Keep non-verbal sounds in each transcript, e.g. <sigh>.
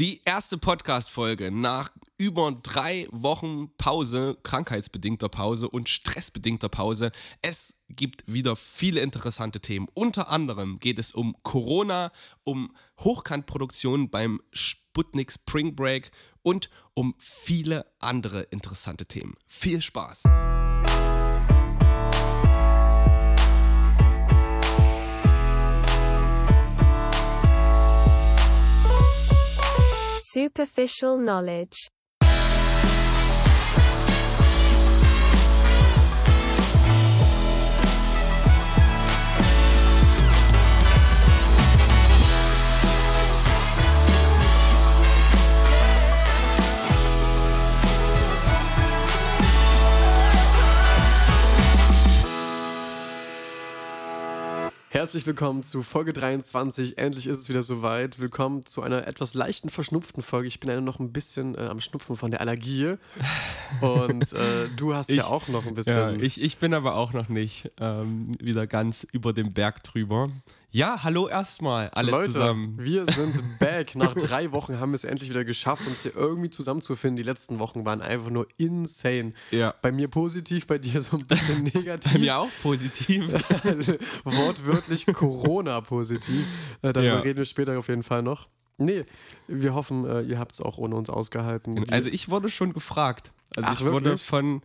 Die erste Podcast-Folge nach über drei Wochen Pause, krankheitsbedingter Pause und stressbedingter Pause. Es gibt wieder viele interessante Themen. Unter anderem geht es um Corona, um Hochkantproduktion beim Sputnik Spring Break und um viele andere interessante Themen. Viel Spaß! Superficial knowledge. Herzlich willkommen zu Folge 23. Endlich ist es wieder soweit. Willkommen zu einer etwas leichten verschnupften Folge. Ich bin ja noch ein bisschen äh, am Schnupfen von der Allergie. Und äh, du hast Ich- ja auch noch ein bisschen. Ja, ich, ich bin aber auch noch nicht ähm, wieder ganz über dem Berg drüber. Ja, hallo erstmal, alle Leute, zusammen. wir <laughs> sind back. Nach drei Wochen haben wir es endlich wieder geschafft, uns hier irgendwie zusammenzufinden. Die letzten Wochen waren einfach nur insane. Ja. Bei mir positiv, bei dir so ein bisschen <laughs> negativ. Bei mir auch positiv. <laughs> Wortwörtlich Corona-positiv. Äh, darüber Ja. reden wir später auf jeden Fall noch. Nee, wir hoffen, äh, ihr habt es auch ohne uns ausgehalten. Also ich wurde schon gefragt. Also Ach, ich wurde wirklich? von, ähm,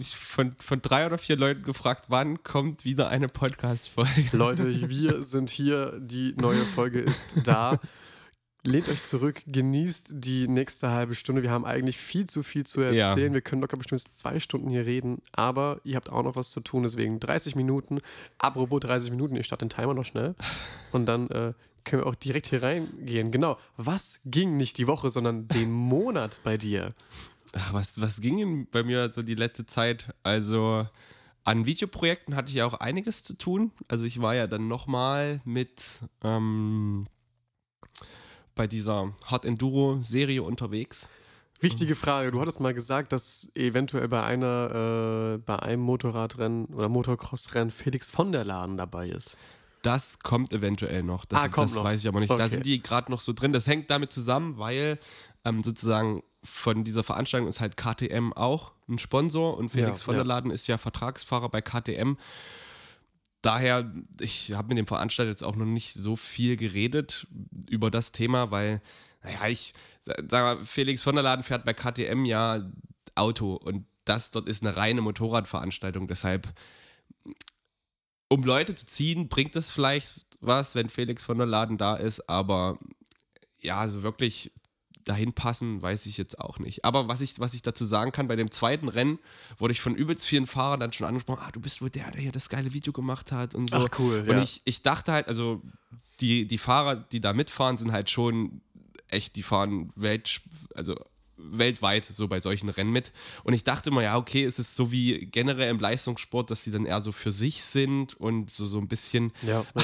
ich- von, von drei oder vier Leuten gefragt, wann kommt wieder eine Podcast-Folge. Leute, <laughs> wir sind hier, die neue Folge ist da. Lehnt euch zurück, genießt die nächste halbe Stunde. Wir haben eigentlich viel zu viel zu Ja. erzählen. Wir können locker bestimmt zwei Stunden hier reden, aber ihr habt auch noch was zu tun, deswegen 30 Minuten. Apropos 30 Minuten, ich starte den Timer noch schnell und dann äh, können wir auch direkt hier reingehen. Genau, was ging nicht die Woche, sondern den Monat bei dir? Ach, was, was ging denn bei mir so die letzte Zeit? Also an Videoprojekten hatte ich ja auch einiges zu tun. Also ich war ja dann nochmal mit ähm, bei dieser Hard Enduro-Serie unterwegs. Wichtige Frage. Du hattest mal gesagt, dass eventuell bei einer, äh, bei einem Motorradrennen oder Motocross-Rennen Felix von der Laden dabei ist. Das kommt eventuell noch. Das, Ah, kommt das noch. weiß ich aber nicht. Da Okay. sind die gerade noch so drin. Das hängt damit zusammen, weil ähm, sozusagen von dieser Veranstaltung ist halt KTM auch ein Sponsor und Felix Ja, von der. Laden ist ja Vertragsfahrer bei KTM. Daher, ich habe mit dem Veranstalter jetzt auch noch nicht so viel geredet über das Thema, weil, naja, ich sag mal, Felix von der Laden fährt bei KTM ja Auto und das dort ist eine reine Motorradveranstaltung. Deshalb um Leute zu ziehen, bringt es vielleicht was, wenn Felix von der Laden da ist, aber ja, so wirklich dahin passen, weiß ich jetzt auch nicht. Aber was ich, was ich dazu sagen kann, bei dem zweiten Rennen wurde ich von übelst vielen Fahrern dann schon angesprochen, ah, du bist wohl der, der hier das geile Video gemacht hat und so. Ach, cool, Und ja. ich, ich dachte halt, also die, die Fahrer, die da mitfahren, sind halt schon echt, die fahren Welt, also weltweit so bei solchen Rennen mit. Und ich dachte immer, ja, okay, es ist so wie generell im Leistungssport, dass sie dann eher so für sich sind und so, so ein bisschen Ja. <laughs> da,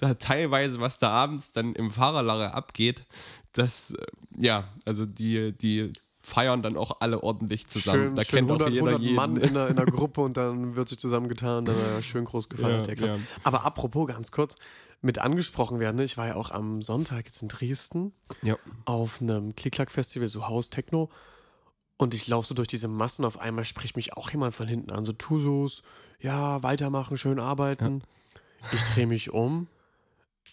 da teilweise, was da abends dann im Fahrerlager abgeht, das, äh, ja, also die, die feiern dann auch alle ordentlich zusammen. Schön, da schön kennt 100, auch jeder 100 jeden. Mann in einer, in einer <laughs> Gruppe und dann wird sich zusammengetan, dann schön groß gefeiert. Ja, Ja. Aber apropos ganz kurz, mit angesprochen werden, ich war ja auch am Sonntag jetzt in Dresden ja. auf einem Klick-Klack-Festival, so Haus Techno. Und ich laufe so durch diese Massen, auf einmal spricht mich auch jemand von hinten an, so Tusos, ja, weitermachen, schön arbeiten. Ich drehe mich um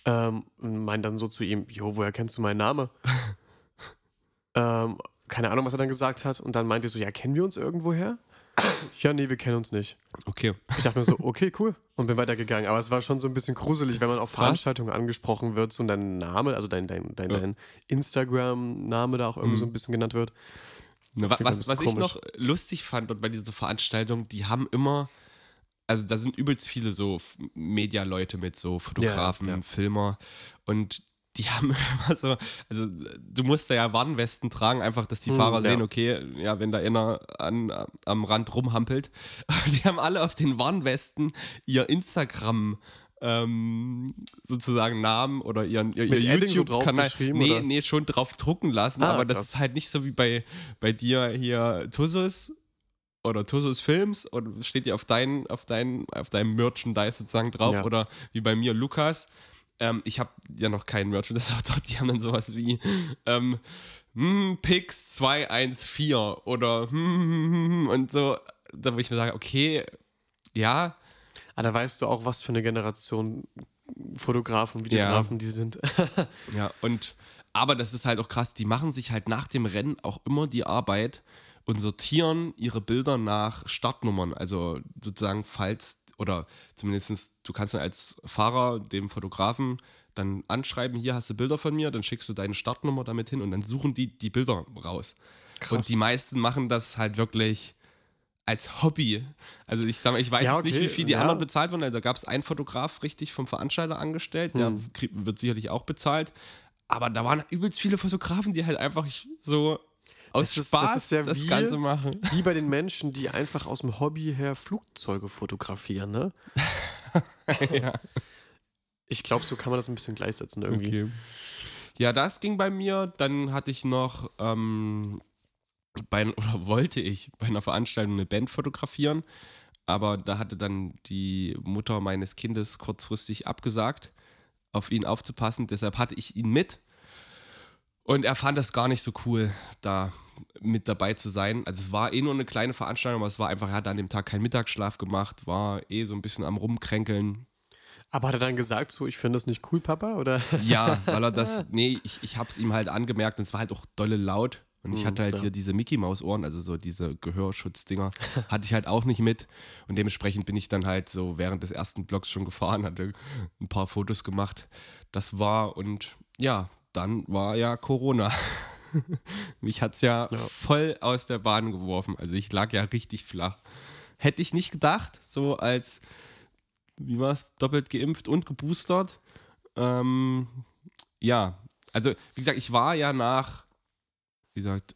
ähm, und meine dann so zu ihm, jo, woher kennst du meinen Namen? <laughs> ähm, keine Ahnung, was er dann gesagt hat. Und dann meinte er so, ja, kennen wir uns irgendwoher? <coughs> ja, nee, wir kennen uns nicht. Okay. Ich dachte mir so, okay, cool. Und bin weitergegangen. Aber es war schon so ein bisschen gruselig, wenn man auf. Veranstaltungen angesprochen wird so und dein Name, also dein, dein, dein, Ja. dein Instagram-Name da auch irgendwie Mhm. so ein bisschen genannt wird. Fall was ist was ich noch lustig fand und bei dieser Veranstaltung, die haben immer, also da sind übelst viele so Media-Leute mit, so Fotografen, ja. Filmer und die <laughs> haben immer so, also du musst da ja Warnwesten tragen, einfach, dass die Hm, Fahrer ja. sehen, okay, ja, wenn da einer an, am Rand rumhampelt. <laughs> Die haben alle auf den Warnwesten ihr Instagram ähm, sozusagen Namen oder ihren, ihr, ihr so YouTube-Kanal. Nee, oder? nee, schon drauf drucken lassen, Ah, aber das krass. ist halt nicht so wie bei, bei dir hier Tussus oder Tussus Films und steht ja auf, dein, auf, dein, auf deinem Merchandise sozusagen drauf Ja. oder wie bei mir Lukas. ähm, ich habe ja noch keinen Merchandise-Autor, <laughs> die haben dann sowas wie ähm, hm, Pix 214 oder hm, hm, hm, hm, und so, da wo ich mir sage, okay, ja, Ah, da weißt du auch, was für eine Generation Fotografen, Videografen die sind. <laughs> Ja, und aber das ist halt auch krass, die machen sich halt nach dem Rennen auch immer die Arbeit und sortieren ihre Bilder nach Startnummern. Also sozusagen, falls, oder zumindest du kannst dann als Fahrer dem Fotografen dann anschreiben, hier hast du Bilder von mir, dann schickst du deine Startnummer damit hin und dann suchen die die Bilder raus. Und die meisten machen das halt wirklich als Hobby. Also ich sag mal, ich weiß Ja, jetzt nicht, okay, wie viel die ja. anderen bezahlt wurden. Also da gab es einen Fotograf richtig vom Veranstalter angestellt, der Hm. wird sicherlich auch bezahlt. Aber da waren übelst viele Fotografen, die halt einfach so aus Das ist- Spaß das ist ja das wie- Ganze machen. Wie bei den Menschen, die einfach aus dem Hobby her Flugzeuge fotografieren, ne? <laughs> ja. Ich glaube, so kann man das ein bisschen gleichsetzen irgendwie. Okay. Ja, das ging bei mir. Dann hatte ich noch ähm, bei, oder <laughs> wollte ich bei einer Veranstaltung eine Band fotografieren, aber da hatte dann die Mutter meines Kindes kurzfristig abgesagt, auf ihn aufzupassen. Deshalb hatte ich ihn mit. Und er fand das gar nicht so cool, da mit dabei zu sein. Also es war eh nur eine kleine Veranstaltung, aber es war einfach, er hat an dem Tag keinen Mittagsschlaf gemacht, war eh so ein bisschen am Rumkränkeln, Aber hat er dann gesagt, so, ich finde das nicht cool, Papa? Oder? <laughs> Ja, weil er das, <laughs> nee, ich, ich hab's ihm halt angemerkt und es war halt auch dolle laut. Und ich Mhm, hatte halt klar. hier diese Mickey-Maus-Ohren, also so diese Gehörschutzdinger, <laughs> hatte ich halt auch nicht mit. Und dementsprechend bin ich dann halt so während des ersten Blocks schon gefahren, hatte ein paar Fotos gemacht. Das war und ja, dann war ja Corona. <laughs> Mich hat's ja, Ja. voll aus der Bahn geworfen. Also ich lag ja richtig flach. Hätte ich nicht gedacht, so als, wie war's, doppelt geimpft und geboostert. Ähm, ja, also wie gesagt, ich war ja nach, wie gesagt,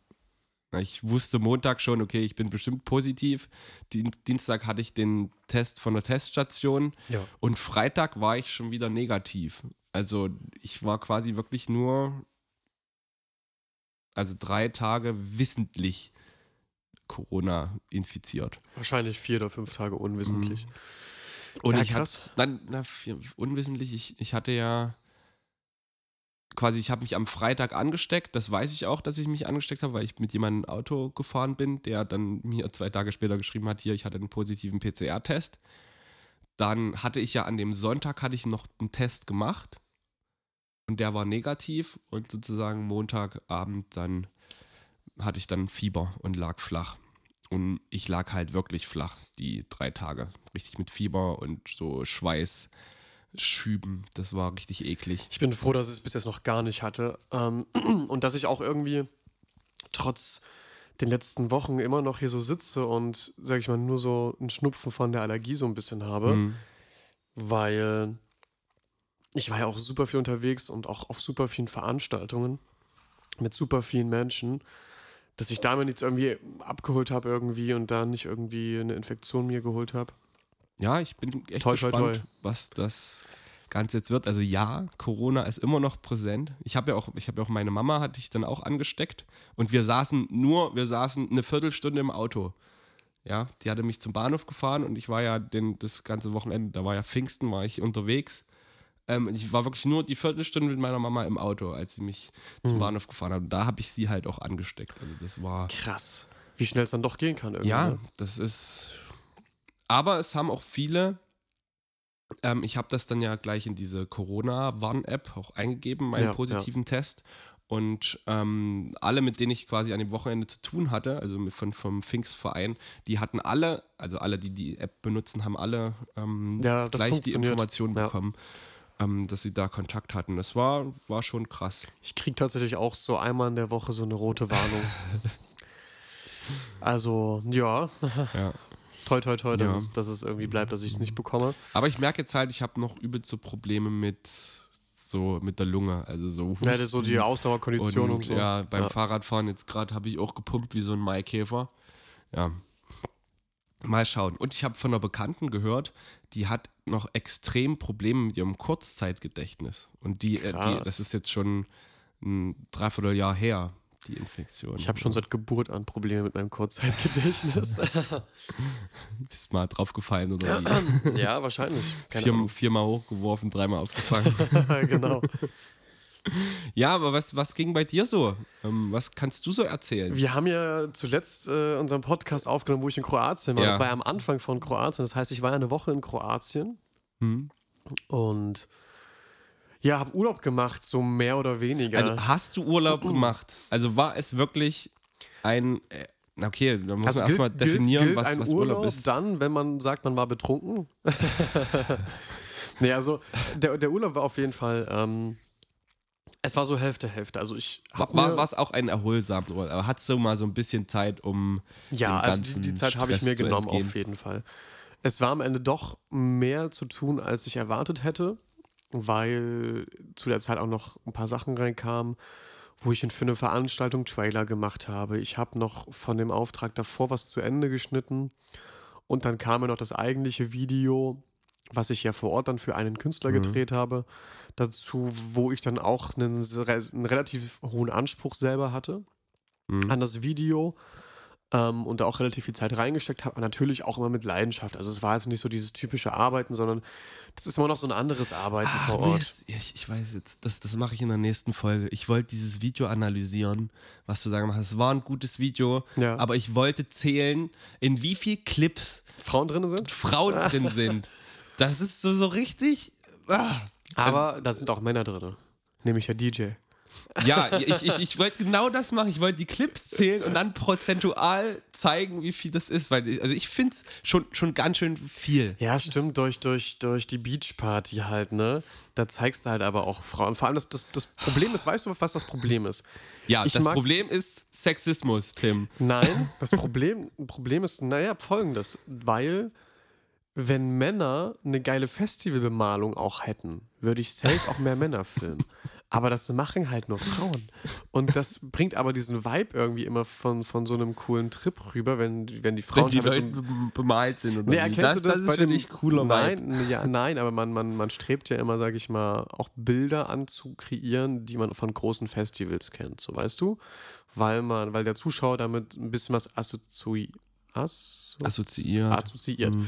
ich wusste Montag schon, okay, ich bin bestimmt positiv. Dien- Dienstag hatte ich den Test von der Teststation Ja. und Freitag war ich schon wieder negativ. Also ich war quasi wirklich nur, also drei Tage wissentlich Corona infiziert. Wahrscheinlich vier oder fünf Tage unwissentlich. Und Ja, ich krass. hatte dann, na, unwissentlich, ich, ich hatte ja quasi, ich habe mich am Freitag angesteckt. Das weiß ich auch, dass ich mich angesteckt habe, weil ich mit jemandem Auto gefahren bin, der dann mir zwei Tage später geschrieben hat, hier, ich hatte einen positiven PCR-Test. Dann hatte ich ja an dem Sonntag hatte ich noch einen Test gemacht und der war negativ und sozusagen Montagabend dann hatte ich dann Fieber und lag flach. Und ich lag halt wirklich flach, die drei Tage. Richtig mit Fieber und so Schweißschüben. Das war richtig eklig. Ich bin froh, dass ich es bis jetzt noch gar nicht hatte. Ähm, <clears throat> und dass ich auch irgendwie trotz den letzten Wochen immer noch hier so sitze und, sag ich mal, nur so einen Schnupfen von der Allergie so ein bisschen habe. Mhm. Weil ich war ja auch super viel unterwegs und auch auf super vielen Veranstaltungen mit super vielen Menschen, dass ich da mir nichts irgendwie abgeholt habe irgendwie und da nicht irgendwie eine Infektion mir geholt habe. Ja, ich bin echt Toi, toi, gespannt, toi. was das Ganze jetzt wird. Also ja, Corona ist immer noch präsent. Ich habe ja auch, ich habe ja auch meine Mama hatte ich dann auch angesteckt und wir saßen nur, wir saßen eine Viertelstunde im Auto. Ja, die hatte mich zum Bahnhof gefahren und ich war ja den, das ganze Wochenende, da war ja Pfingsten, war ich unterwegs. Ähm, ich war wirklich nur die Viertelstunde mit meiner Mama im Auto, als sie mich zum Mhm. Bahnhof gefahren hat. Und da habe ich sie halt auch angesteckt. Also das war. Krass. Wie schnell es dann doch gehen kann irgendwie. Ja, ne? das ist. Aber es haben auch viele. Ähm, ich habe das dann ja gleich in diese Corona-Warn-App auch eingegeben, meinen Ja, positiven Test. Und ähm, alle, mit denen ich quasi an dem Wochenende zu tun hatte, also von, vom Pfingstverein, die hatten alle, also alle, die die App benutzen, haben alle ähm, Ja, gleich die. Information Ja. bekommen, ähm, dass sie da Kontakt hatten. Das war, war schon krass. Ich kriege tatsächlich auch so einmal in der Woche so eine rote Warnung. <laughs> also, ja, Ja. Toi, toi, toi, dass, Ja. es, dass es irgendwie bleibt, dass ich es nicht bekomme. Aber ich merke jetzt halt, ich habe noch übelst so Probleme mit so mit der Lunge, also so Ja, das ist so die Husten. Ausdauerkondition und, so. Ja, beim Ja. Fahrradfahren jetzt gerade habe ich auch gepumpt wie so ein Maikäfer. Ja. Mal schauen. Und ich habe von einer Bekannten gehört, die hat noch extrem Probleme mit ihrem Kurzzeitgedächtnis. Und die, äh, die das ist jetzt schon ein Dreivierteljahr her. Die Infektion. Ich habe schon seit Geburt an Probleme mit meinem Kurzzeitgedächtnis. <laughs> Bist mal draufgefallen oder wie? ja, wahrscheinlich. Vier, viermal hochgeworfen, dreimal aufgefangen. <laughs> genau. ja, aber was, was ging bei dir so? Ähm, was kannst du so erzählen? Wir haben ja zuletzt äh, unseren Podcast aufgenommen, wo ich in Kroatien war. Ja. Das war ja am Anfang von Kroatien. Das heißt, ich war ja eine Woche in Kroatien Hm? und ja, habe Urlaub gemacht, so mehr oder weniger. Also hast du Urlaub gemacht? Also war es wirklich ein. Äh, okay, da muss Also man erstmal definieren, gilt, gilt was, ein was Urlaub, Urlaub ist. dann, wenn man sagt, man war betrunken? <laughs> nee, also der, der Urlaub war auf jeden Fall, ähm, es war so Hälfte, Hälfte. Also ich hab War, es auch ein erholsamer Urlaub? Aber hattest du mal so ein bisschen Zeit, um. Ja, also die, die Zeit habe ich mir genommen, entgehen? auf jeden Fall. Es war am Ende doch mehr zu tun, als ich erwartet hätte, weil zu der Zeit auch noch ein paar Sachen reinkamen, wo ich für eine Veranstaltung Trailer gemacht habe. Ich habe noch von dem Auftrag davor was zu Ende geschnitten und dann kam mir noch das eigentliche Video, was ich ja vor Ort dann für einen Künstler Mhm. gedreht habe, dazu, wo ich dann auch einen, einen relativ hohen Anspruch selber hatte Mhm. an das Video ähm, und da auch relativ viel Zeit reingesteckt habe, aber natürlich auch immer mit Leidenschaft. Also es war jetzt nicht so dieses typische Arbeiten, sondern das ist immer noch so ein anderes Arbeiten Ach, vor Ort. Mist. Ich, ich weiß jetzt, das, das mache ich in der nächsten Folge. Ich wollte dieses Video analysieren, was du da gemacht hast. Es war ein gutes Video, Ja. aber ich wollte zählen, in wie viel Clips Frauen drin sind. Frauen drin <laughs> sind. Das ist so, so richtig. Ah. Aber da sind auch Männer drin. Nämlich der DJ. Ja, ich, ich, ich wollte genau das machen. Ich wollte die Clips zählen und dann prozentual zeigen, wie viel das ist. Weil, ich- also ich finde es schon, schon ganz schön viel. Ja, stimmt, durch, durch, durch die Beachparty halt, ne? Da zeigst du halt aber auch Frauen. Vor allem das, das, das Problem ist, weißt du, was das Problem ist? Ja, Ich das Problem ist Sexismus, Tim. Nein, das Problem, Problem ist, naja, folgendes, weil wenn Männer eine geile Festivalbemalung auch hätten, würde ich safe auch mehr Männer filmen. Aber das machen halt nur Frauen. Und das bringt aber diesen Vibe irgendwie immer von, von so einem coolen Trip rüber, wenn, wenn die Frauen Wenn die Leute be- bemalt sind oder Nee, erkennst das, du das, das bei ist für dem, dich cooler Vibe. Nein, ja, nein, aber man, man, man strebt ja immer, sag ich mal, auch Bilder anzukreieren, die man von großen Festivals kennt, so weißt du? Weil man, weil der Zuschauer damit ein bisschen was assozi asso Assoziiert. assoziiert. Mhm.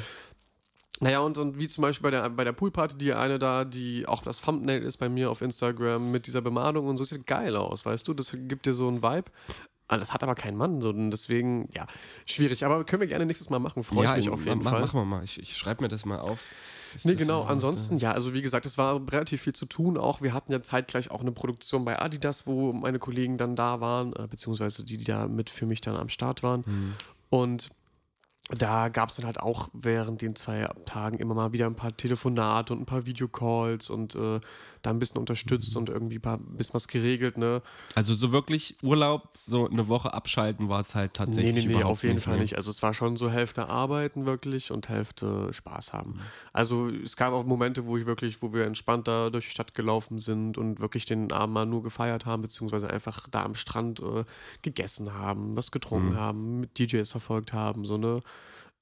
Naja, und, und wie zum Beispiel bei der, bei der Poolparty, die eine da, die auch das Thumbnail ist bei mir auf Instagram mit dieser Bemalung und so, sieht geil aus, weißt du? Das gibt dir so einen Vibe. Ah, Das hat aber kein Mann, so und deswegen, ja, schwierig. Aber können wir gerne nächstes Mal machen, freue ich mich auf jeden mach, Fall. Machen wir mal. Ich, ich schreibe mir das mal auf. Ich Nee, genau. Ansonsten, ja, also wie gesagt, es war relativ viel zu tun. Auch wir hatten ja zeitgleich auch eine Produktion bei Adidas, wo meine Kollegen dann da waren, äh, beziehungsweise die, die da mit für mich dann am Start waren. Mhm. Und da gab es dann halt auch während den zwei Tagen immer mal wieder ein paar Telefonate und ein paar Videocalls und äh, da ein bisschen unterstützt und irgendwie ein, bisschen was geregelt, ne? Also so wirklich Urlaub, so eine Woche abschalten war es halt Nee, tatsächlich nee, nee, überhaupt auf jeden nicht, Fall nicht. Also es war schon so Hälfte arbeiten wirklich und Hälfte Spaß haben. Mhm. Also es gab auch Momente, wo ich wirklich, wo wir entspannt da durch die Stadt gelaufen sind und wirklich den Abend mal nur gefeiert haben, beziehungsweise einfach da am Strand äh, gegessen haben, was getrunken Mhm. haben, mit DJs verfolgt haben, so ne.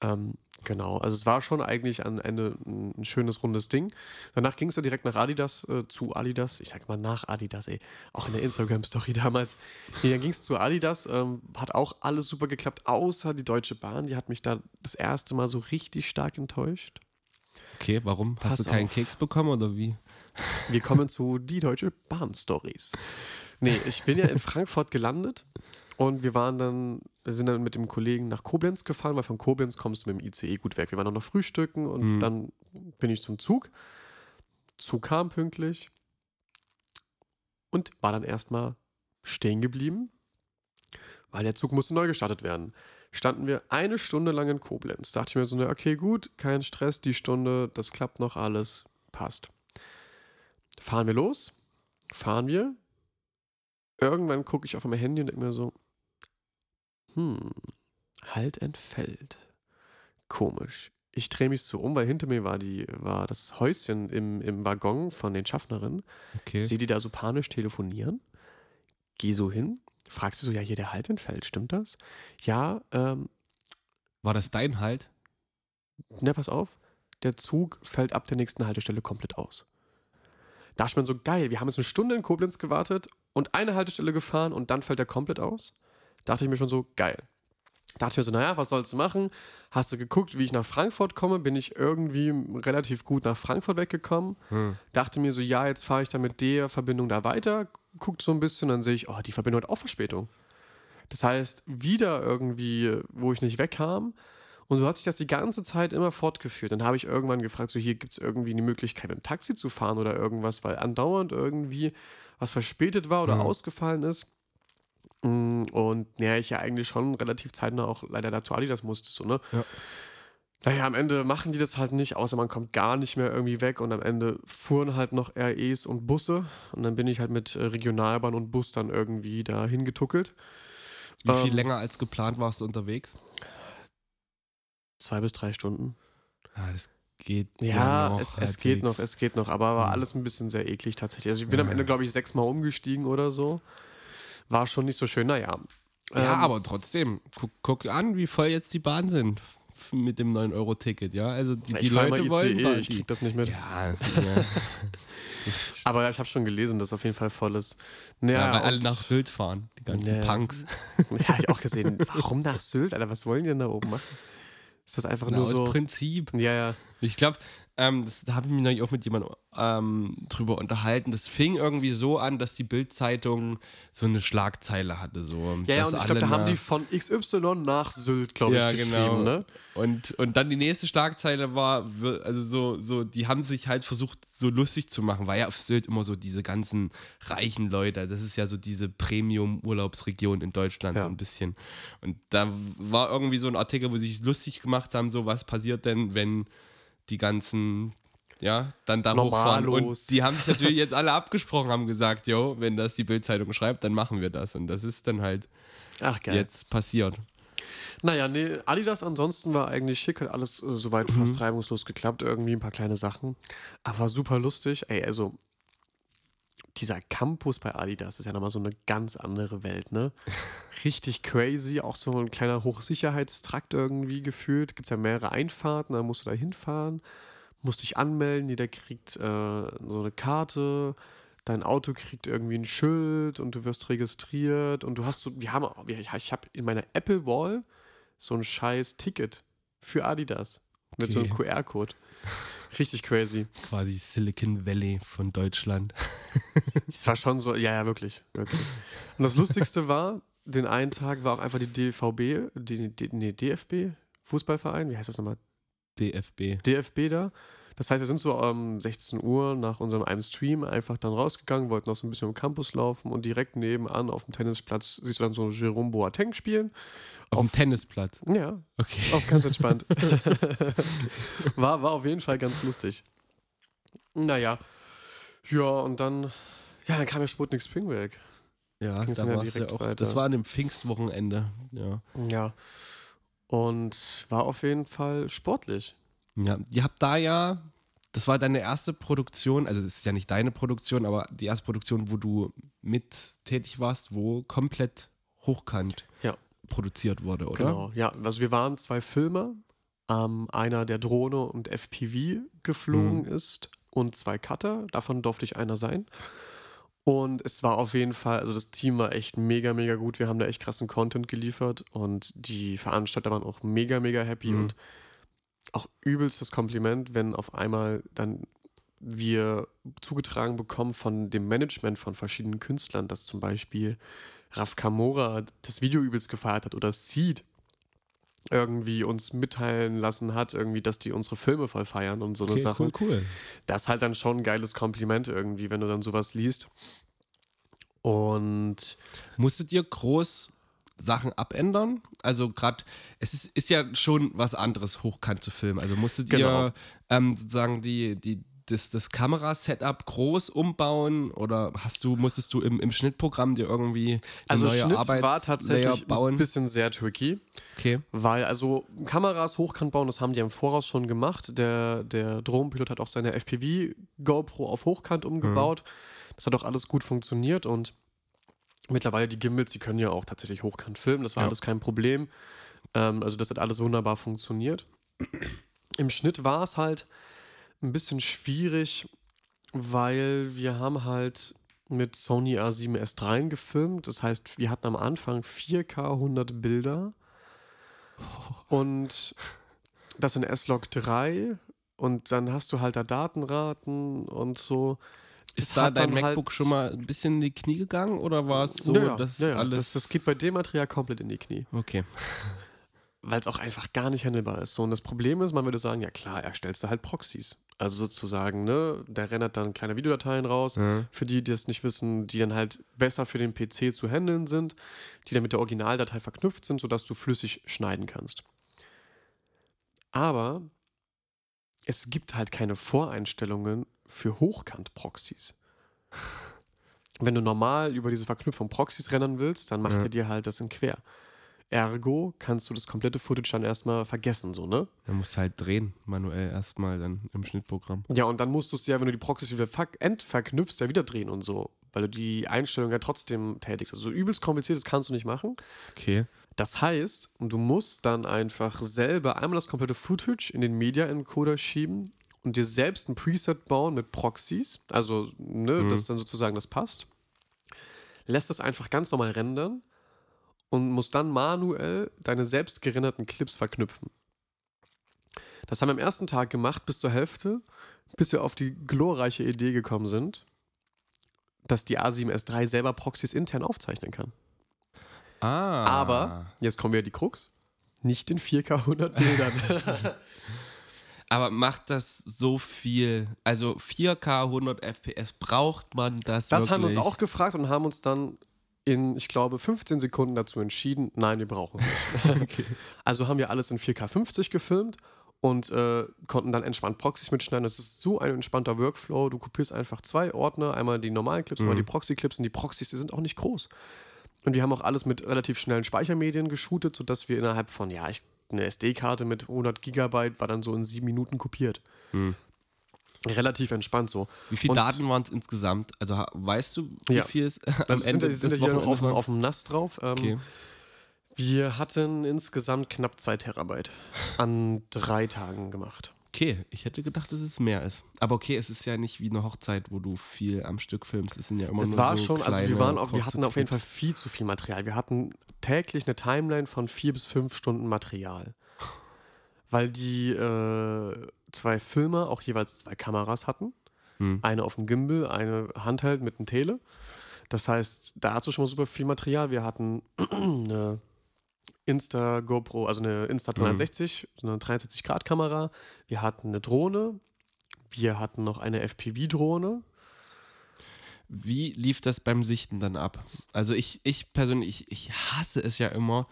Ähm, genau, also es war schon eigentlich am Ende ein, schönes, rundes Ding. Danach ging es dann direkt nach Adidas, äh, zu Adidas. Ich sag mal nach Adidas, ey. Auch in der Instagram-Story <laughs> damals. Nee, dann ging es zu Adidas. Ähm, hat auch alles super geklappt, außer die Deutsche Bahn. Die hat mich da das erste Mal so richtig stark enttäuscht. Okay, warum? Pass Hast du keinen auf. Keks bekommen oder wie? Wir kommen zu die Deutsche Bahn-Stories. Nee, ich bin ja in <laughs> Frankfurt gelandet und wir waren dann, wir sind dann mit dem Kollegen nach Koblenz gefahren, weil von Koblenz kommst du mit dem ICE gut weg. Wir waren auch noch frühstücken und Mhm. dann bin ich zum Zug. Zug kam pünktlich und war dann erstmal stehen geblieben, weil der Zug musste neu gestartet werden. Standen wir eine Stunde lang in Koblenz. Dachte ich mir so, okay, gut, kein Stress, die Stunde, das klappt noch alles, passt. Fahren wir los, fahren wir. Irgendwann gucke ich auf mein Handy und denke mir so, hm, halt entfällt. Komisch. Ich drehe mich so um, weil hinter mir war, die, war das Häuschen im, im Waggon von den Schaffnerinnen. Okay. Sehe die da so panisch telefonieren. Geh so hin, frag sie so, ja, hier der Halt entfällt, stimmt das? Ja, ähm, War das dein Halt? ne, pass auf, der Zug fällt ab der nächsten Haltestelle komplett aus. Da ist man so geil. Wir haben jetzt eine Stunde in Koblenz gewartet und eine Haltestelle gefahren und dann fällt er komplett aus. Dachte ich mir schon so, geil. Dachte ich mir so, naja, was sollst du machen? Hast du geguckt, wie ich nach Frankfurt komme? Bin ich irgendwie relativ gut nach Frankfurt weggekommen? Dachte mir so, ja, jetzt fahre ich dann mit der Verbindung da weiter. Guckt so ein bisschen, dann sehe ich, oh, die Verbindung hat auch Verspätung. Das heißt, wieder irgendwie, wo ich nicht wegkam. Und so hat sich das die ganze Zeit immer fortgeführt. Dann habe ich irgendwann gefragt, so hier gibt es irgendwie eine Möglichkeit, mit dem Taxi zu fahren oder irgendwas, weil andauernd irgendwie was verspätet war oder Ja. ausgefallen ist. Mm, Und ja, ich ja eigentlich schon relativ zeitnah auch leider dazu Adidas musste, so, ne? Ja. Naja, am Ende machen die das halt nicht, außer man kommt gar nicht mehr irgendwie weg und am Ende fuhren halt noch REs und Busse und dann bin ich halt mit äh, Regionalbahn und Bus dann irgendwie da hingetuckelt. Wie viel Ähm, länger als geplant warst du unterwegs? Zwei bis drei Stunden. Ja, das geht Ja, noch es, es geht noch, es geht noch, aber war Hm. alles ein bisschen sehr eklig tatsächlich. Also ich bin am Ja. Ende, glaube ich, sechsmal umgestiegen oder so. War schon nicht so schön, naja. Ja, Ähm, aber trotzdem, guck, guck an, wie voll jetzt die Bahn sind mit dem 9-Euro-Ticket, ja? Also die, die Leute wollen ICE, Bahn- ich krieg das nicht mit. Ja, <laughs> ja. Aber ich habe schon gelesen, dass auf jeden Fall voll ist. Ja, ja, weil alle nach Sylt fahren, die ganzen Ja. Punks. <laughs> Ja, hab ich auch <laughs> gesehen. Warum nach Sylt, Alter? Was wollen die denn da oben machen? Ist das einfach Na, nur aus so. Prinzip. Ja, ja. Ich glaube, ähm, das, da habe ich mich neulich auch mit jemandem ähm, drüber unterhalten. Das fing irgendwie so an, dass die Bild-Zeitung so eine Schlagzeile hatte. So, Ja, ja, und ich glaube, da haben die von XY nach Sylt, glaube ich, Ja, geschrieben, genau. ne? Und, und dann die nächste Schlagzeile war, also so, so, die haben sich halt versucht, so lustig zu machen, weil ja auf Sylt immer so diese ganzen reichen Leute, das ist ja so diese Premium-Urlaubsregion in Deutschland, Ja. so ein bisschen. Und da war irgendwie so ein Artikel, wo sie sich lustig gemacht haben, so was passiert denn, wenn die ganzen, ja, dann da hochfahren. Normalos. Und die haben sich natürlich jetzt alle abgesprochen, haben gesagt, jo, wenn das die Bildzeitung schreibt, dann machen wir das. Und das ist dann halt Ach, geil. jetzt passiert. Naja, nee, Adidas ansonsten war eigentlich schick, hat alles äh, soweit Mhm. fast reibungslos geklappt, irgendwie ein paar kleine Sachen. Aber super lustig. Ey, also dieser Campus bei Adidas ist ja nochmal so eine ganz andere Welt, ne? <laughs> Richtig crazy, auch so ein kleiner Hochsicherheitstrakt irgendwie gefühlt. Gibt ja mehrere Einfahrten, da musst du da hinfahren, musst dich anmelden, jeder kriegt äh, so eine Karte, dein Auto kriegt irgendwie ein Schild und du wirst registriert und du hast so, wir haben, ich, habe in meiner Apple Wall so ein scheiß Ticket für Adidas mit so einem Okay. QR-Code. <laughs> Richtig crazy. Quasi Silicon Valley von Deutschland. <laughs> Es war schon so, ja, ja, wirklich, wirklich. Und das Lustigste war, den einen Tag war auch einfach die DVB, die, die, nee, DFB, Fußballverein, wie heißt das nochmal? DFB. DFB da. Das heißt, wir sind so um 16 Uhr nach unserem einem Stream einfach dann rausgegangen, wollten noch so ein bisschen im Campus laufen und direkt nebenan auf dem Tennisplatz siehst du dann so Jerome Boateng spielen. Auf, dem Tennisplatz. Ja, Okay. Auf ganz entspannt. <laughs> <laughs> war, war auf jeden Fall ganz lustig. Naja. Ja, und dann, ja, dann kam ja Sputnik Springwerk. Ja, Ging's da dann ja war's ja direkt auch. weiter. Das war an dem Pfingstwochenende. Ja. Ja. Und war auf jeden Fall sportlich. Ja. Ihr habt da ja, das war deine erste Produktion, also das ist ja nicht deine Produktion, aber die erste Produktion, wo du mit tätig warst, wo komplett hochkant Ja. produziert wurde, oder? Genau. Ja, also wir waren zwei Filmer. Ähm, einer, der Drohne und FPV geflogen ist und zwei Cutter. Davon durfte ich einer sein. Und es war auf jeden Fall, also das Team war echt mega, mega gut. Wir haben da echt krassen Content geliefert und die Veranstalter waren auch mega, mega happy Mhm. und auch übelst das Kompliment, wenn auf einmal dann wir zugetragen bekommen von dem Management von verschiedenen Künstlern, dass zum Beispiel Raf Kamora das Video übelst gefeiert hat oder Seed irgendwie uns mitteilen lassen hat, irgendwie, dass die unsere Filme voll feiern und so eine Okay, Sachen. cool, cool. Das ist halt dann schon ein geiles Kompliment irgendwie, wenn du dann sowas liest. Und Musstet ihr groß Sachen abändern? Also gerade, es ist, ist ja schon was anderes, hochkant zu filmen. Also musstet Genau. ihr ähm, sozusagen die, die, das, das Kamerasetup groß umbauen oder hast du, musstest du im, im Schnittprogramm dir irgendwie also neue Schnitt war Arbeitslayer tatsächlich bauen? ein bisschen sehr tricky. okay. Weil, also Kameras hochkant bauen, das haben die im Voraus schon gemacht. Der, der Drohnenpilot hat auch seine FPV GoPro auf hochkant umgebaut. Das hat auch alles gut funktioniert und mittlerweile die Gimbals, die können ja auch tatsächlich hochkant filmen. Das war Ja. alles kein Problem. Ähm, also das hat alles wunderbar funktioniert. Im Schnitt war es halt ein bisschen schwierig, weil wir haben halt mit Sony A7S III gefilmt. Das heißt, wir hatten am Anfang 4K 100 Bilder. Und das in S-Log 3. Und dann hast du halt da Datenraten und so. Ist da dein MacBook halt- schon mal ein bisschen in die Knie gegangen oder war es so, Ja, ja, dass ja, ja. alles. Das, das geht bei dem Material komplett in die Knie. Okay. weil es auch einfach gar nicht handelbar ist. So, und das Problem ist, man würde sagen, ja klar, erstellst du halt Proxys. Also sozusagen, ne, der rendert dann kleine Videodateien raus, Ja. für die, die es nicht wissen, die dann halt besser für den PC zu handeln sind, die dann mit der Originaldatei verknüpft sind, sodass du flüssig schneiden kannst. Aber es gibt halt keine Voreinstellungen für Hochkant-Proxys. <laughs> Wenn du normal über diese Verknüpfung Proxys rendern willst, dann macht Ja. er dir halt das in quer. Ergo kannst du das komplette Footage dann erstmal vergessen, so, ne? Da musst du halt drehen, manuell erstmal dann im Schnittprogramm. Ja, und dann musst du es ja, wenn du die Proxys wieder ver entverknüpfst, ja wieder drehen und so. Weil du die Einstellung ja trotzdem tätigst. Also so übelst kompliziert, das kannst du nicht machen. Okay. Das heißt, du musst dann einfach selber einmal das komplette Footage in den Media-Encoder schieben und dir selbst ein Preset bauen mit Proxys. Also, ne, Mhm. das dann sozusagen das passt. Lässt das einfach ganz normal rendern und musst dann manuell deine selbst gerenderten Clips verknüpfen. Das haben wir am ersten Tag gemacht bis zur Hälfte, bis wir auf die glorreiche Idee gekommen sind, dass die A7S3 selber Proxys intern aufzeichnen kann. Ah. Aber, jetzt kommen wir die Krux, nicht in 4K 100 Bildern. <laughs> <laughs> Aber macht das so viel? Also 4K 100 FPS, braucht man das Das wirklich? haben wir uns auch gefragt und haben uns dann in, ich glaube, 15 Sekunden dazu entschieden, nein, wir brauchen es nicht. <laughs> Okay. Also haben wir alles in 4K 50 gefilmt und äh, konnten dann entspannt Proxys mitschneiden. Das ist so ein entspannter Workflow. Du kopierst einfach zwei Ordner, einmal die normalen Clips, einmal Mhm. die Proxy-Clips und die Proxys, die sind auch nicht groß. Und wir haben auch alles mit relativ schnellen Speichermedien geshootet, sodass wir innerhalb von, ja, ich, eine SD-Karte mit 100 Gigabyte war dann so in sieben Minuten kopiert. Mhm. Relativ entspannt so. Wie viele Daten waren es insgesamt? Also weißt du, wie Ja. viel es am Das Ende sind, sind des ja hier noch auf, Wochenendes dem- waren? auf dem NAS drauf. Ähm, Okay. Wir hatten insgesamt knapp zwei Terabyte an drei Tagen gemacht. Okay, ich hätte gedacht, dass es mehr ist. Aber okay, es ist ja nicht wie eine Hochzeit, wo du viel am Stück filmst. Es sind ja immer Es nur war so schon, also wir, waren auf, wir hatten auf jeden Fall viel zu viel Material. Wir hatten täglich eine Timeline von vier bis fünf Stunden Material. Weil die äh, zwei Filmer auch jeweils zwei Kameras hatten. Hm. Eine auf dem Gimbal, eine Handheld mit einem Tele. Das heißt, da hast du schon mal super viel Material. Wir hatten <clears throat> eine Insta GoPro, also eine Insta 360, so eine 360-Grad-Kamera. Wir hatten eine Drohne. Wir hatten noch eine FPV-Drohne. Wie lief das beim Sichten dann ab? Also ich, ich persönlich, ich, ich hasse es ja immer,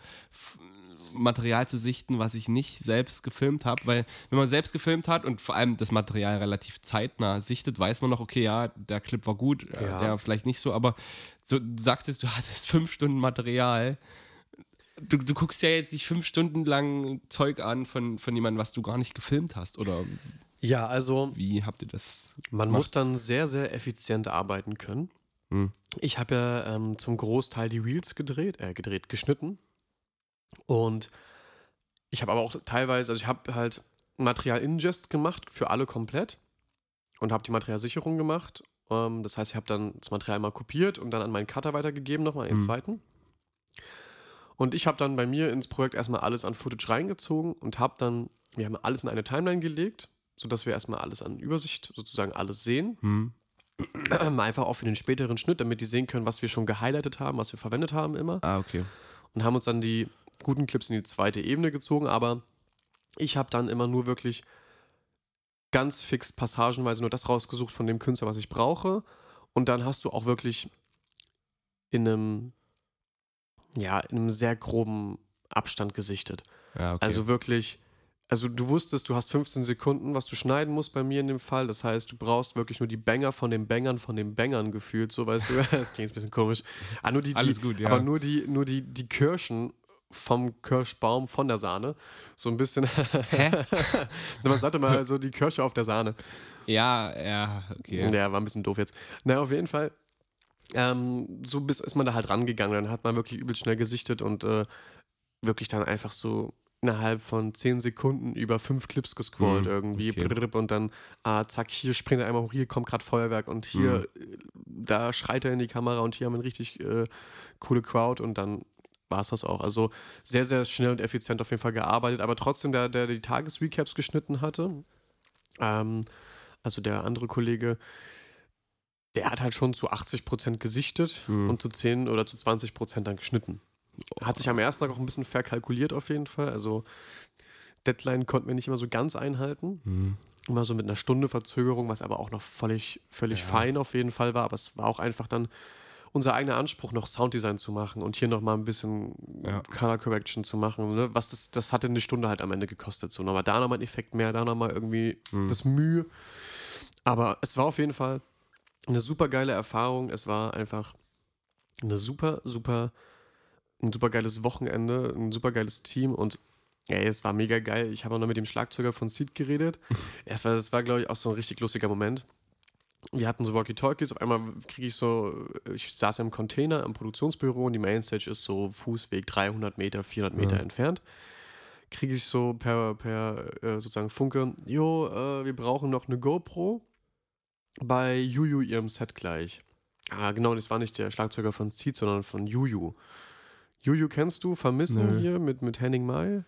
Material zu sichten, was ich nicht selbst gefilmt habe, weil wenn man selbst gefilmt hat und vor allem das Material relativ zeitnah sichtet, weiß man noch, okay, ja, der Clip war gut, äh, Ja. der vielleicht nicht so, aber so, du sagst jetzt, du hattest fünf Stunden Material. Du, du guckst ja jetzt nicht fünf Stunden lang Zeug an von, von jemandem, was du gar nicht gefilmt hast. Oder Ja, also wie habt ihr das? Man gemacht? muss dann sehr, sehr effizient arbeiten können. Hm. Ich habe ja ähm, zum Großteil die Reels gedreht, äh, gedreht, geschnitten. Und ich habe aber auch teilweise, also ich habe halt Material Ingest gemacht für alle komplett und habe die Materialsicherung gemacht. Ähm, das heißt, ich habe dann das Material mal kopiert und dann an meinen Cutter weitergegeben, nochmal den Mhm. zweiten. Und ich habe dann bei mir ins Projekt erstmal alles an Footage reingezogen und habe dann, wir haben alles in eine Timeline gelegt, sodass wir erstmal alles an Übersicht, sozusagen alles sehen. Hm. Einfach auch für den späteren Schnitt, damit die sehen können, was wir schon gehighlightet haben, was wir verwendet haben immer. Ah, okay. Und haben uns dann die guten Clips in die zweite Ebene gezogen, aber ich habe dann immer nur wirklich ganz fix passagenweise nur das rausgesucht von dem Künstler, was ich brauche. Und dann hast du auch wirklich in einem, ja, in einem sehr groben Abstand gesichtet. Ja, okay. Also wirklich, also du wusstest, du hast 15 Sekunden, was du schneiden musst bei mir in dem Fall. Das heißt, du brauchst wirklich nur die Banger von den Bangern von den Bangern gefühlt, so weißt du. <laughs> Das klingt ein bisschen komisch. Ah, nur die, Alles die, gut, ja. Aber nur die, nur die, die Kirschen vom Kirschbaum von der Sahne. So ein bisschen. <laughs> Hä? <laughs> Man sagte mal so die Kirsche auf der Sahne. Ja, ja, okay. Ja, war ein bisschen doof jetzt. Na, auf jeden Fall. Ähm, so bis, ist man da halt rangegangen. Dann hat man wirklich übel schnell gesichtet und äh, wirklich dann einfach so innerhalb von 10 Sekunden über fünf Clips gescrollt Mhm, irgendwie okay. und dann, ah, zack, hier springt er einmal hoch, hier kommt gerade Feuerwerk und hier, Mhm. da schreit er in die Kamera und hier haben wir eine richtig äh, coole Crowd und dann war es das auch. Also sehr, sehr schnell und effizient auf jeden Fall gearbeitet, aber trotzdem, der, der die Tagesrecaps geschnitten hatte, ähm, also der andere Kollege, der hat halt schon zu 80% gesichtet Mhm. und zu 10 oder zu 20% dann geschnitten. Hat sich am ersten Tag auch ein bisschen verkalkuliert auf jeden Fall. Also Deadline konnten wir nicht immer so ganz einhalten. Mhm. Immer so mit einer Stunde Verzögerung, was aber auch noch völlig, völlig Ja. fein auf jeden Fall war. Aber es war auch einfach dann unser eigener Anspruch, noch Sounddesign zu machen und hier nochmal ein bisschen Ja. Color Correction zu machen. Ne? Was das, das hatte eine Stunde halt am Ende gekostet. So nochmal da nochmal ein Effekt mehr, da nochmal irgendwie Mhm. das Mühe. Aber es war auf jeden Fall eine super geile Erfahrung. Es war einfach eine super, super, ein super geiles Wochenende, ein super geiles Team und ey, es war mega geil. Ich habe auch noch mit dem Schlagzeuger von Seed geredet. <laughs> es war, das war, glaube ich, auch so ein richtig lustiger Moment. Wir hatten so Walkie-Talkies, auf einmal kriege ich so, ich saß im Container am Produktionsbüro und die Mainstage ist so Fußweg 300 Meter, 400 Meter Ja. entfernt. Kriege ich so per, per äh, sozusagen Funke, jo, äh, wir brauchen noch eine GoPro bei Juju ihrem Set gleich. Ah, genau, das war nicht der Schlagzeuger von Seed, sondern von Juju. Juju kennst du, Vermissen Nö. hier mit, mit Henning Mai,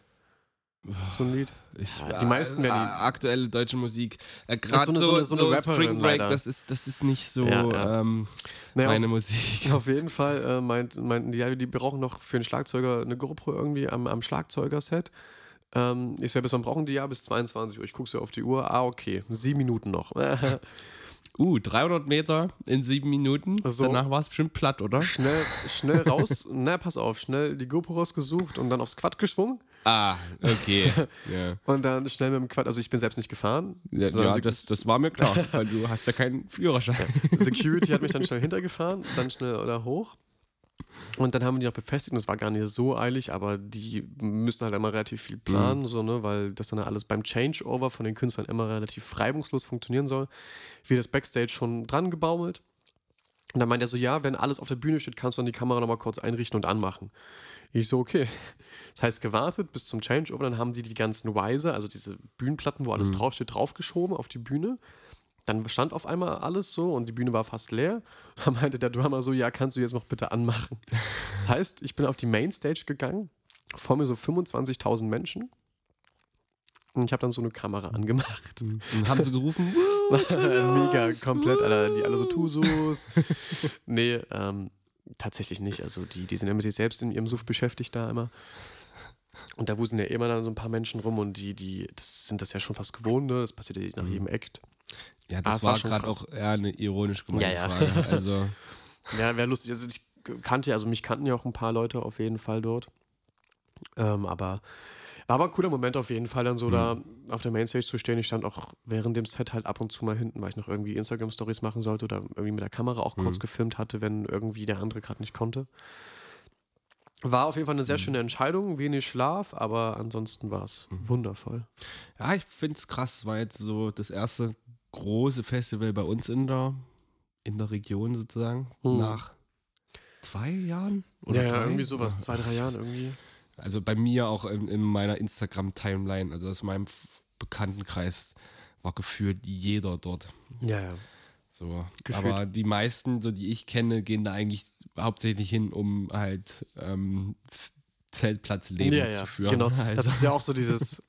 so ein Lied. Ich, Ja, die meisten werden äh, aktuelle deutsche Musik. Äh, so Gerade eine- so, so so eine Spring Break, leider. das ist, das ist nicht so Ja, ja. Ähm, Naja, meine auf, Musik. <laughs> auf jeden Fall äh, meint, meinten die, ja, die brauchen noch für den Schlagzeuger eine GoPro irgendwie am, am Schlagzeugerset. Ähm, ich so, ja, bis wann brauchen die? Ja, bis 22 Uhr. Ich gucke so auf die Uhr. Ah, okay, sieben Minuten noch. <laughs> Uh, 300 Meter in sieben Minuten. So. Danach war es bestimmt platt, oder? schnell, schnell <laughs> raus. Na, pass auf, schnell die GoPro rausgesucht und dann aufs Quad geschwungen. Ah, okay. <laughs> ja, Und dann schnell mit dem Quad, also ich bin selbst nicht gefahren. ja, ja das, das war mir klar, <laughs> weil du hast ja keinen Führerschein. Security hat mich dann schnell hintergefahren, dann schnell oder hoch. Und dann haben wir die noch befestigt und es war gar nicht so eilig, aber die müssen halt immer relativ viel planen, so, ne, weil das dann alles beim Changeover von den Künstlern immer relativ reibungslos funktionieren soll. Wie das Backstage schon dran gebaumelt. Und dann meint er so, ja, wenn alles auf der Bühne steht, kannst du dann die Kamera nochmal kurz einrichten und anmachen. Ich so, okay. <laughs> Das heißt, gewartet bis zum Changeover, dann haben die die ganzen Wiser, also diese Bühnenplatten, wo alles Mhm. draufsteht, draufgeschoben auf die Bühne. Dann stand auf einmal alles so und die Bühne war fast leer. <laughs> Da meinte der Drummer so, ja, kannst du jetzt noch bitte anmachen. <laughs> Das heißt, ich bin auf die Mainstage gegangen, vor mir so 25.000 Menschen. Und ich habe dann so eine Kamera angemacht. Und haben sie gerufen, <laughs> Mega, komplett, Alter, die alle so Tusus. nee, ähm, tatsächlich nicht. Also die, die sind ja mit sich selbst in ihrem Suff beschäftigt da immer. Und da wuseln ja immer dann so ein paar Menschen rum und die, die, das sind das ja schon fast gewohnt, ne? Das passiert ja nach Mhm. jedem Act. Ja, Ah, das es war war gerade auch eher eine ironisch gemeinte Ja, ja. Frage. Also, <laughs> Ja, wäre lustig. Also ich kannte ja, also mich kannten ja auch ein paar Leute auf jeden Fall dort. Ähm, aber war aber ein cooler Moment auf jeden Fall, dann so da auf der Mainstage zu stehen. Ich stand auch während dem Set halt ab und zu mal hinten, weil ich noch irgendwie Instagram-Stories machen sollte oder irgendwie mit der Kamera auch kurz Mhm. gefilmt hatte, wenn irgendwie der andere gerade nicht konnte. War auf jeden Fall eine sehr schöne Entscheidung, wenig Schlaf, aber ansonsten war es wundervoll. ja, ich finde es krass. Es war jetzt so das erste große Festival bei uns in der, in der Region sozusagen. Mhm. Nach zwei Jahren? ja, ja, drei? irgendwie sowas, Oder- zwei, drei Jahren irgendwie. Also bei mir auch in, in meiner Instagram-Timeline, also aus meinem Bekanntenkreis, war gefühlt jeder dort. Ja, ja. So. Gefühlt. Aber die meisten, so die ich kenne, gehen da eigentlich hauptsächlich hin, um halt ähm, Zeltplatzleben ja, ja, zu führen. Genau. <laughs> Also, Das ist ja auch so dieses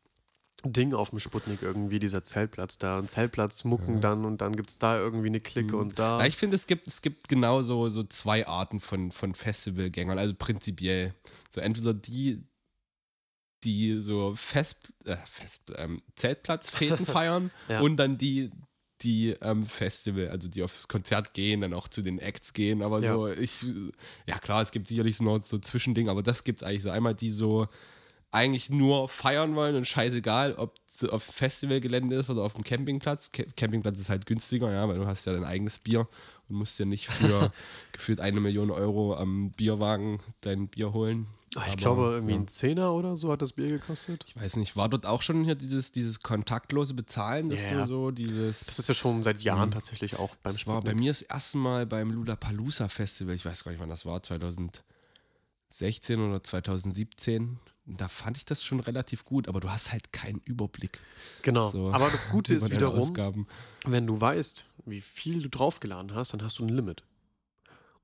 Ding auf dem Sputnik irgendwie, dieser Zeltplatz da. Ein Zeltplatz mucken Ja. dann und dann gibt es da irgendwie eine Clique Mhm. und da. ja, ich finde, es gibt, es gibt genau so, so zwei Arten von, von Festivalgängern, also prinzipiell. So entweder die, die so Fest, äh, Fest ähm, Zeltplatzfäden <laughs> feiern Ja. und dann die, die ähm, Festival, also die aufs Konzert gehen, dann auch zu den Acts gehen, aber Ja. so, ich, ja klar, es gibt sicherlich so noch so Zwischending, aber das gibt es eigentlich so einmal, die so eigentlich nur feiern wollen und scheißegal, ob es auf Festivalgelände ist oder auf dem Campingplatz. Ca- Campingplatz ist halt günstiger, ja, weil du hast ja dein eigenes Bier und musst ja nicht für <laughs> gefühlt eine Million Euro am Bierwagen dein Bier holen. Ah, ich Aber, glaube, irgendwie ja. ein Zehner oder so hat das Bier gekostet. Ich weiß nicht, war dort auch schon hier dieses, dieses kontaktlose Bezahlen, das Ja. so, dieses. Das ist ja schon seit Jahren Mhm. tatsächlich auch beim das war bei mir das erste Mal beim Ludapalooza Festival, ich weiß gar nicht, wann das war, 2017 2016 oder 2017. Da fand ich das schon relativ gut, aber du hast halt keinen Überblick. Genau. So, Aber das Gute <laughs> ist wiederum, wenn du weißt, wie viel du draufgeladen hast, dann hast du ein Limit.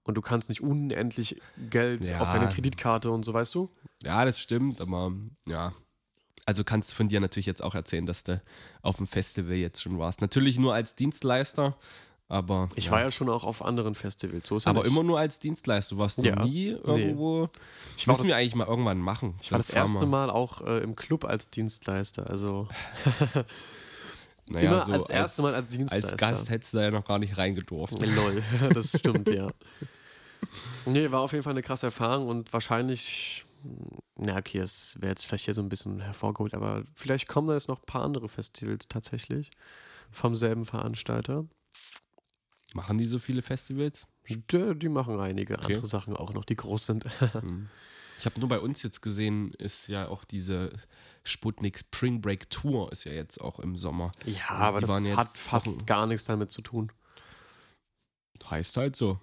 Und du kannst nicht unendlich Geld Ja. auf deine Kreditkarte und so, weißt du? Ja, das stimmt, aber ja. Also kannst du von dir natürlich jetzt auch erzählen, dass du auf dem Festival jetzt schon warst. Natürlich nur als Dienstleister, aber. Ich ja. war ja schon auch auf anderen Festivals. So Aber nicht. immer nur als Dienstleister. Du warst Ja. nie irgendwo. Ich war, Müssen das, wir eigentlich mal irgendwann machen. ich war das erste wir- Mal auch äh, im Club als Dienstleister. Also <laughs> Naja, immer so als erste Mal als Dienstleister. Als Gast hättest du da ja noch gar nicht reingedurft. <laughs> Lol, <laughs> das stimmt, ja. <laughs> Nee, war auf jeden Fall eine krasse Erfahrung und wahrscheinlich, na okay, es wäre jetzt vielleicht hier so ein bisschen hervorgeholt, aber vielleicht kommen da jetzt noch ein paar andere Festivals tatsächlich vom selben Veranstalter. Machen die so viele Festivals? Die, die machen einige Okay. andere Sachen auch noch, die groß sind. Hm. Ich habe nur bei uns jetzt gesehen, ist ja auch diese Sputnik Spring Break Tour ist ja jetzt auch im Sommer. Ja, Also aber das hat fast Wochen- gar nichts damit zu tun. Heißt halt so.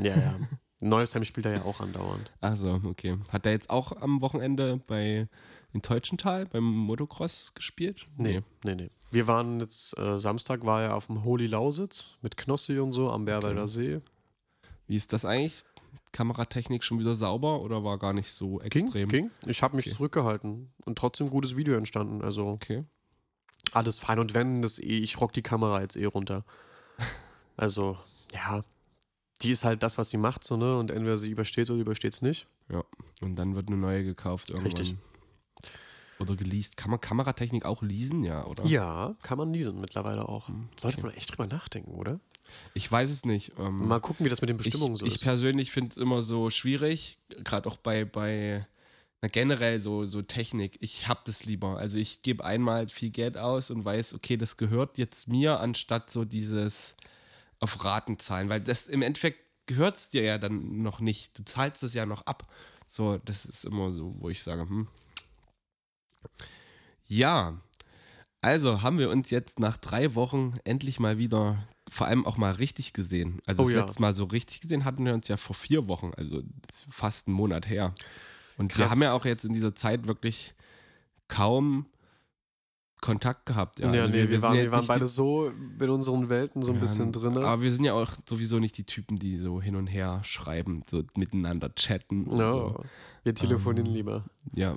Ja, ja. <laughs> Neuestheim spielt er ja auch andauernd. Also, okay. Hat er jetzt auch am Wochenende bei in Teutschenthal beim Motocross gespielt? Nee, nee, nee. Wir waren jetzt, äh, Samstag war er auf dem Holy Lausitz mit Knossi und so am Bärwalder Okay. See. Wie ist das eigentlich? Kameratechnik schon wieder sauber oder war gar nicht so Ging, extrem? ging. Ich habe mich Okay. zurückgehalten und trotzdem gutes Video entstanden. Also Okay. alles fein. Und wenn, das eh, ich rock die Kamera jetzt eh runter. <laughs> Also, ja, die ist halt das, was sie macht, so, ne? Und entweder sie übersteht oder übersteht es nicht. Und dann wird eine neue gekauft irgendwann. Richtig. Oder geleast. Kann man Kameratechnik auch leasen, ja, oder? Ja, kann man leasen mittlerweile auch. Hm, Sollte okay. man echt drüber nachdenken, oder? Ich weiß es nicht. Ähm, Mal gucken, wie das mit den Bestimmungen ich, so ich ist. persönlich finde es immer so schwierig, gerade auch bei, bei na, generell so, so Technik. Ich habe das lieber. Also ich gebe einmal viel Geld aus und weiß, okay, das gehört jetzt mir, anstatt so dieses auf Raten zahlen, weil das im Endeffekt gehört es dir ja dann noch nicht. Du zahlst es ja noch ab. So, das ist immer so, wo ich sage, hm. Ja, also haben wir uns jetzt nach drei Wochen endlich mal wieder, vor allem auch mal richtig gesehen. Also Oh das ja. letzte Mal so richtig gesehen hatten wir uns ja vor vier Wochen, also fast einen Monat her. Und wir Krass. haben ja auch jetzt in dieser Zeit wirklich kaum Kontakt gehabt. Ja, Ja, Also nee, wir, sind waren, wir waren beide die, so in unseren Welten so ein Ja, bisschen drin. Aber wir sind ja auch sowieso nicht die Typen, die so hin und her schreiben, so miteinander chatten. Und Ja, so. wir telefonieren Ähm, lieber. Ja,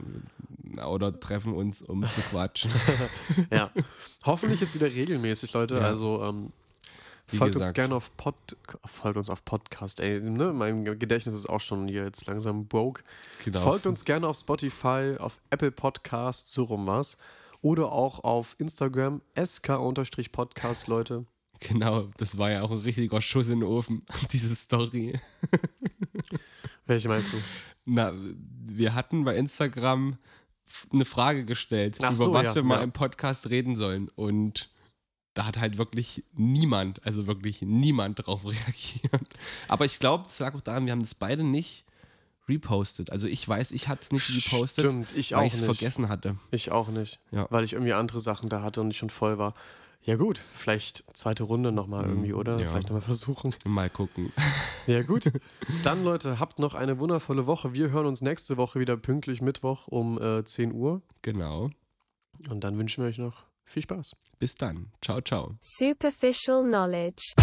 oder treffen uns, um zu quatschen. <laughs> Ja. <laughs> Hoffentlich jetzt wieder regelmäßig, Leute. Ja. Also ähm, Wie folgt uns gesagt. gerne auf Pod, folgt uns auf Podcast. Ey, ne? Mein Gedächtnis ist auch schon hier jetzt langsam broke. Genau. Folgt uns gerne auf Spotify, auf Apple Podcasts, so rum was. Oder auch auf Instagram, sk-podcast, Leute. <laughs> Genau, das war ja auch ein richtiger Schuss in den Ofen, <laughs> diese Story. <laughs> Welche meinst du? Na, wir hatten bei Instagram eine Frage gestellt, Ach über so, was ja, wir mal ja. im Podcast reden sollen. Und da hat halt wirklich niemand, also wirklich niemand drauf <laughs> reagiert. Aber ich glaube, das lag auch daran, wir haben das beide nicht repostet. Also ich weiß, ich hatte es nicht repostet, Stimmt, ich weil auch ich es vergessen hatte. Ich auch nicht. Ja. Weil ich irgendwie andere Sachen da hatte und ich schon voll war. Ja, gut, vielleicht zweite Runde nochmal Mhm, irgendwie, oder? ja. Vielleicht nochmal versuchen. Mal gucken. <laughs> Ja, gut. <laughs> Dann, Leute, habt noch eine wundervolle Woche. Wir hören uns nächste Woche wieder pünktlich Mittwoch um äh, 10 Uhr. Genau. Und dann wünschen wir euch noch viel Spaß. Bis dann. Ciao, ciao. Superficial Knowledge.